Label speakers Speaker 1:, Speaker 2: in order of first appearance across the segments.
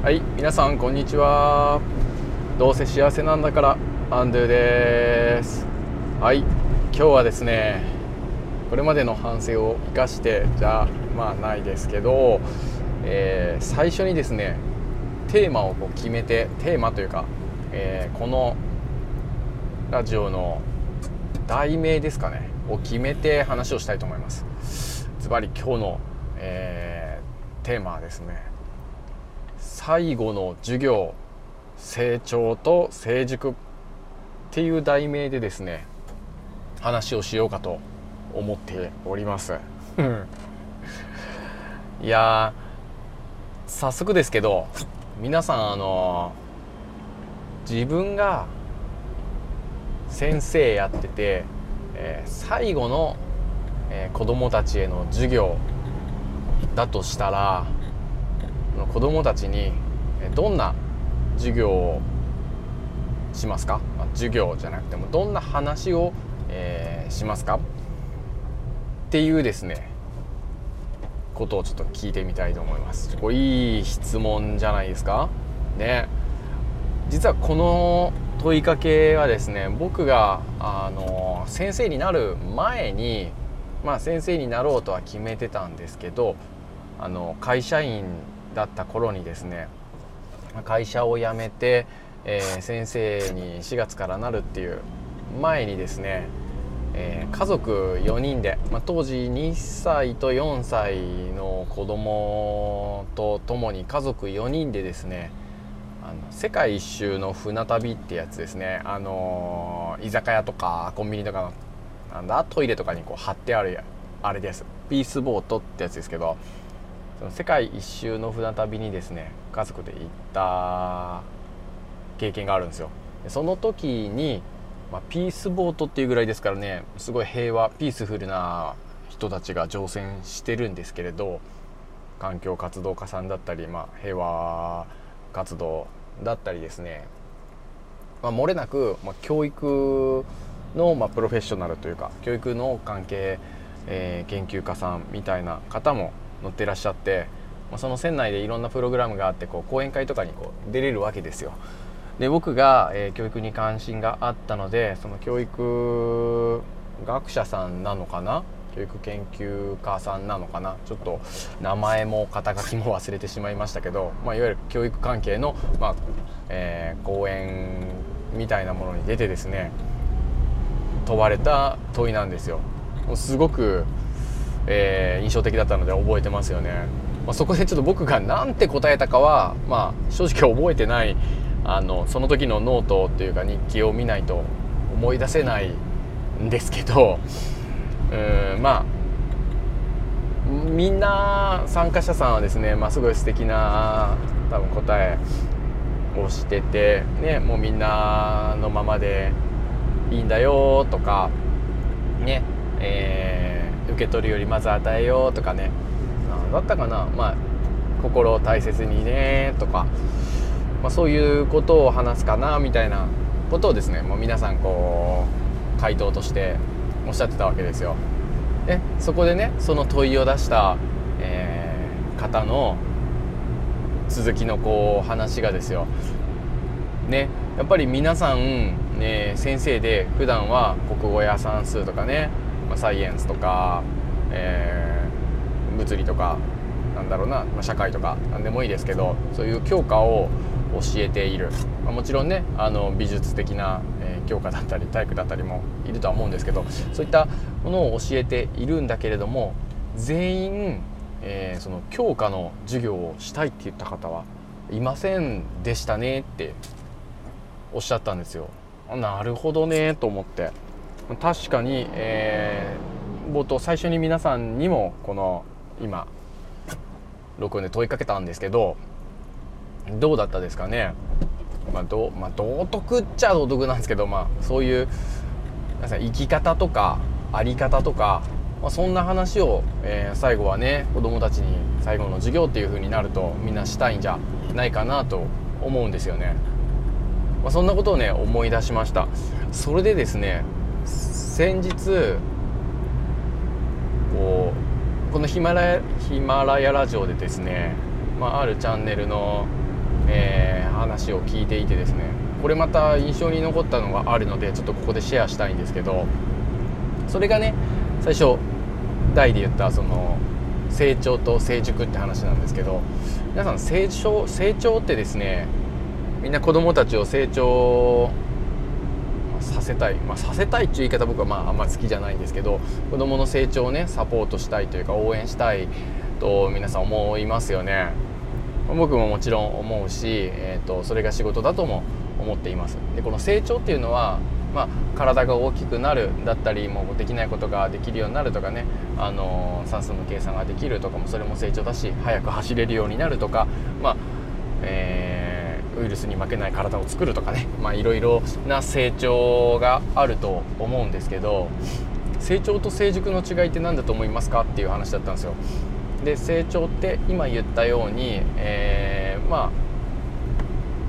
Speaker 1: はい皆さんこんにちは。どうせ幸せなんだからアンドゥです。はい今日はですねこれまでの反省を生かしてじゃまあないですけど、えー、最初にですねテーマをこう決めてテーマというか、えー、このラジオの題名ですかねを決めて話をしたいと思います。ズバリ今日の、えー、テーマはですね最後の授業成長と成熟っていう題名でですね話をしようかと思っております。いや早速ですけど皆さんあの自分が先生やってて、えー、最後の、えー、子供たちへの授業だとしたら子供たちにどんな授業をしますか、まあ、授業じゃなくてもどんな話を、えー、しますか？っていうですねことをちょっと聞いてみたいと思います。これいい質問じゃないですか？ね。実はこの問いかけはですね僕があの先生になる前にまあ先生になろうとは決めてたんですけどあの会社員だった頃にですね会社を辞めて、えー、先生に4月からなるっていう前にですね、えー、家族4人で、まあ、当時2歳と4歳の子供と共に家族4人でですねあの世界一周の船旅ってやつですね。あのー、居酒屋とかコンビニとかのなんだトイレとかにこう貼ってあるあれです。ピースボートってやつですけどその世界一周の船旅にですね家族で行った経験があるんですよ。その時に、まあ、ピースボートっていうぐらいですからねすごい平和ピースフルな人たちが乗船してるんですけれど環境活動家さんだったり、まあ、平和活動だったりですね、まあ、漏れなく、まあ、教育の、まあ、プロフェッショナルというか教育の関係、えー、研究家さんみたいな方も乗ってらっしゃって、まあ、その船内でいろんなプログラムがあってこう講演会とかにこう出れるわけですよ。で僕が、えー、教育に関心があったのでその教育学者さんなのかな？教育研究家さんなのかな？ちょっと名前も肩書きも忘れてしまいましたけど、まあ、いわゆる教育関係の、まあえー、講演みたいなものに出てですね問われた問いなんですよ。もうすごくえー、印象的だったので覚えてますよね、まあ、そこでちょっと僕が何て答えたかは、まあ、正直覚えてないあのその時のノートっていうか日記を見ないと思い出せないんですけどうんまあみんな参加者さんはですね、まあ、すごい素敵な多分答えをしてて、ね、もうみんなのままでいいんだよとかねえー受け取るよりまず与えようとかねだったかなまあ心を大切にねとか、まあ、そういうことを話すかなみたいなことをですねもう皆さんこう回答としておっしゃってたわけですよ。でそこでねその問いを出した、えー、方の続きのこう話がですよ。ねやっぱり皆さん、ね、先生で普段は国語や算数とかね、サイエンスとか、えー、物理とかなんだろうな、まあ、社会とか何でもいいですけどそういう教科を教えている、まあ、もちろんねあの美術的な、えー、教科だったり体育だったりもいるとは思うんですけどそういったものを教えているんだけれども全員、えー、その教科の授業をしたいって言った方はいませんでしたねっておっしゃったんですよ。なるほどねと思って。確かに、えー、冒頭最初に皆さんにもこの今録音で問いかけたんですけどどうだったですかね、まあどまあ、道徳っちゃ道徳なんですけど、まあ、そういう生き方とか在り方とか、まあ、そんな話を、えー、最後はね子どもたちに最後の授業っていう風になるとみんなしたいんじゃないかなと思うんですよね。まあ、そんなことをね思い出しましたそれでですね先日こうこのヒマラヤヒマラヤラジオでですね、まあ、あるチャンネルの、えー、話を聞いていてですねこれまた印象に残ったのがあるのでちょっとここでシェアしたいんですけどそれがね最初題で言ったその成長と成熟って話なんですけど皆さん成長成長ってですねみんな子供たちを成長させたい、まあ、させたいっていう言い方僕はまああんま好きじゃないんですけど子供の成長をねサポートしたいというか応援したいと皆さん思いますよね。僕ももちろん思うし、えーと、それが仕事だとも思っています。でこの成長っていうのはまあ、体が大きくなるだったりもうできないことができるようになるとかね、あの算数の計算ができるとかもそれも成長だし速く走れるようになるとか、まあえー、ウイルスに負けない体を作るとかねいろいろな成長があると思うんですけど成長と成熟の違いって何だと思いますかっていう話だったんですよ。で成長って今言ったように、えー、まあ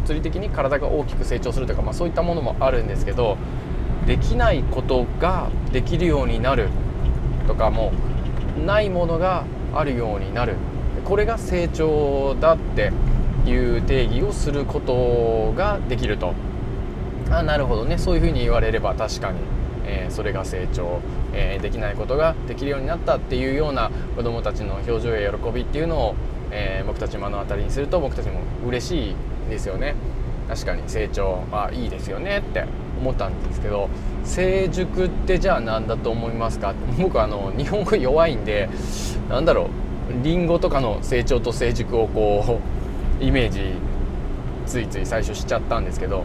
Speaker 1: 物理的に体が大きく成長するとか、まあ、そういったものもあるんですけどできないことができるようになるとかもないものがあるようになるこれが成長だっていう定義をすることができると。あなるほどね。そういうふうに言われれば確かに、えー、それが成長えー、できないことができるようになったっていうような子どもたちの表情や喜びっていうのを、えー、僕たち目の当たりにすると僕たちも嬉しいですよね。確かに成長はいいですよねって思ったんですけど成熟ってじゃあ何だと思いますか？僕あの日本語弱いんでなんだろうりんごとかの成長と成熟をこうイメージついつい最初しちゃったんですけど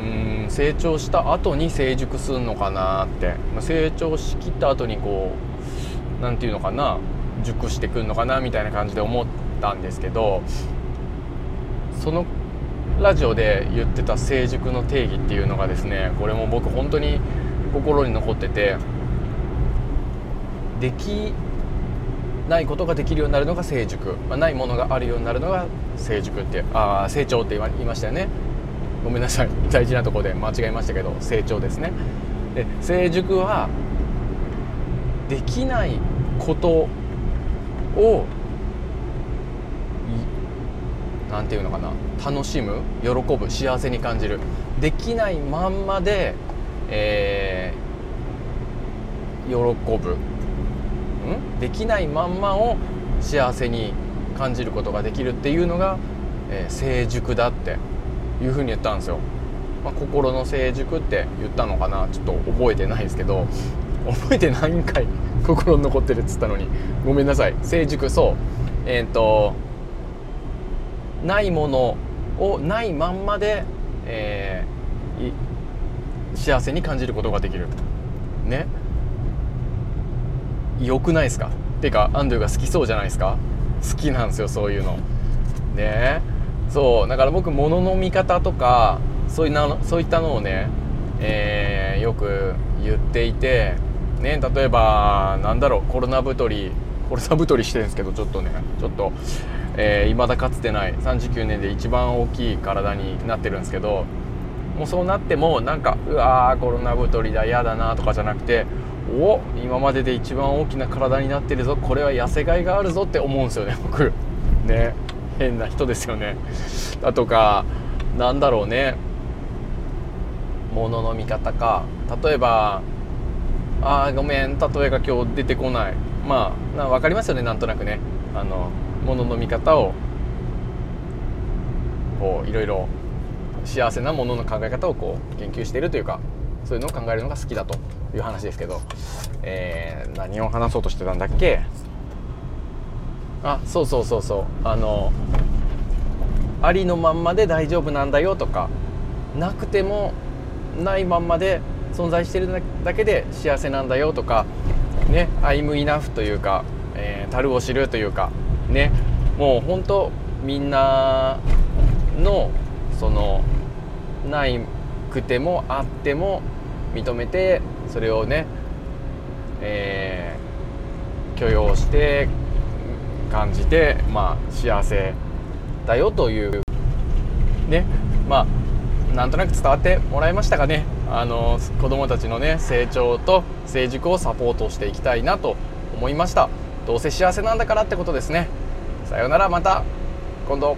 Speaker 1: うん成長した後に成熟するのかなって、まあ、成長しきった後にこう何て言うのかな熟してくるのかなみたいな感じで思ったんですけどそのラジオで言ってた成熟の定義っていうのがですねこれも僕本当に心に残っててできないことができるようになるのが成熟、まあ、ないものがあるようになるのが成熟ってあ成長って言いましたよね。ごめんなさい。大事なところで間違えましたけど成長ですね。で成熟はできないことを何て言うのかな。楽しむ喜ぶ幸せに感じる。できないまんまで、えー、喜ぶ。んできないまんまを幸せに感じることができるっていうのが、えー、成熟だっていうふうに言ったんですよ、まあ、心の成熟って言ったのかなちょっと覚えてないですけど 覚えてないんかい。心に残ってるっつったのに。ごめんなさい。成熟そう。えっ、ー、とないものをないまんまで、えー、幸せに感じることができる。ね。よくないですか？っていうかアンドゥが好きそうじゃないですか？好きなんですよそういうの。ね。そうだから僕物の見方とかそういなそういったのをね、えー、よく言っていてね例えばなんだろうコロナ太りコロナ太りしてるんですけどちょっとねちょっとえー、未だかつてない39年で一番大きい体になってるんですけどもうそうなってもなんかうわーコロナ太りだ嫌だなとかじゃなくてお今までで一番大きな体になってるぞ。これは痩せがいがあるぞって思うんですよね僕。ね。変な人ですよね。だとかなんだろうね。物のの見方か。例えばあーごめん。例えが今日出てこない。まあな分かりますよねなんとなくね。あのものの見方を。こういろいろ幸せなものの考え方をこう研究しているというか。そういうのを考えるのが好きだという話ですけど、えー、何を話そうとしてたんだっけ？あそうそうそうそう。あのありのまんまで大丈夫なんだよとかなくてもないまんまで存在してるだけで幸せなんだよとかね「I'm enough」というか「えー、樽を知る」というかねもう本当みんなのそのないくてもあっても認めてそれをね、えー、許容して感じてまあ幸せだよというねまあなんとなく伝わってもらいましたかね。あの子供たちのね成長と成熟をサポートしていきたいなと思いました。どうせ幸せなんだからってことですね。さようならまた。今度。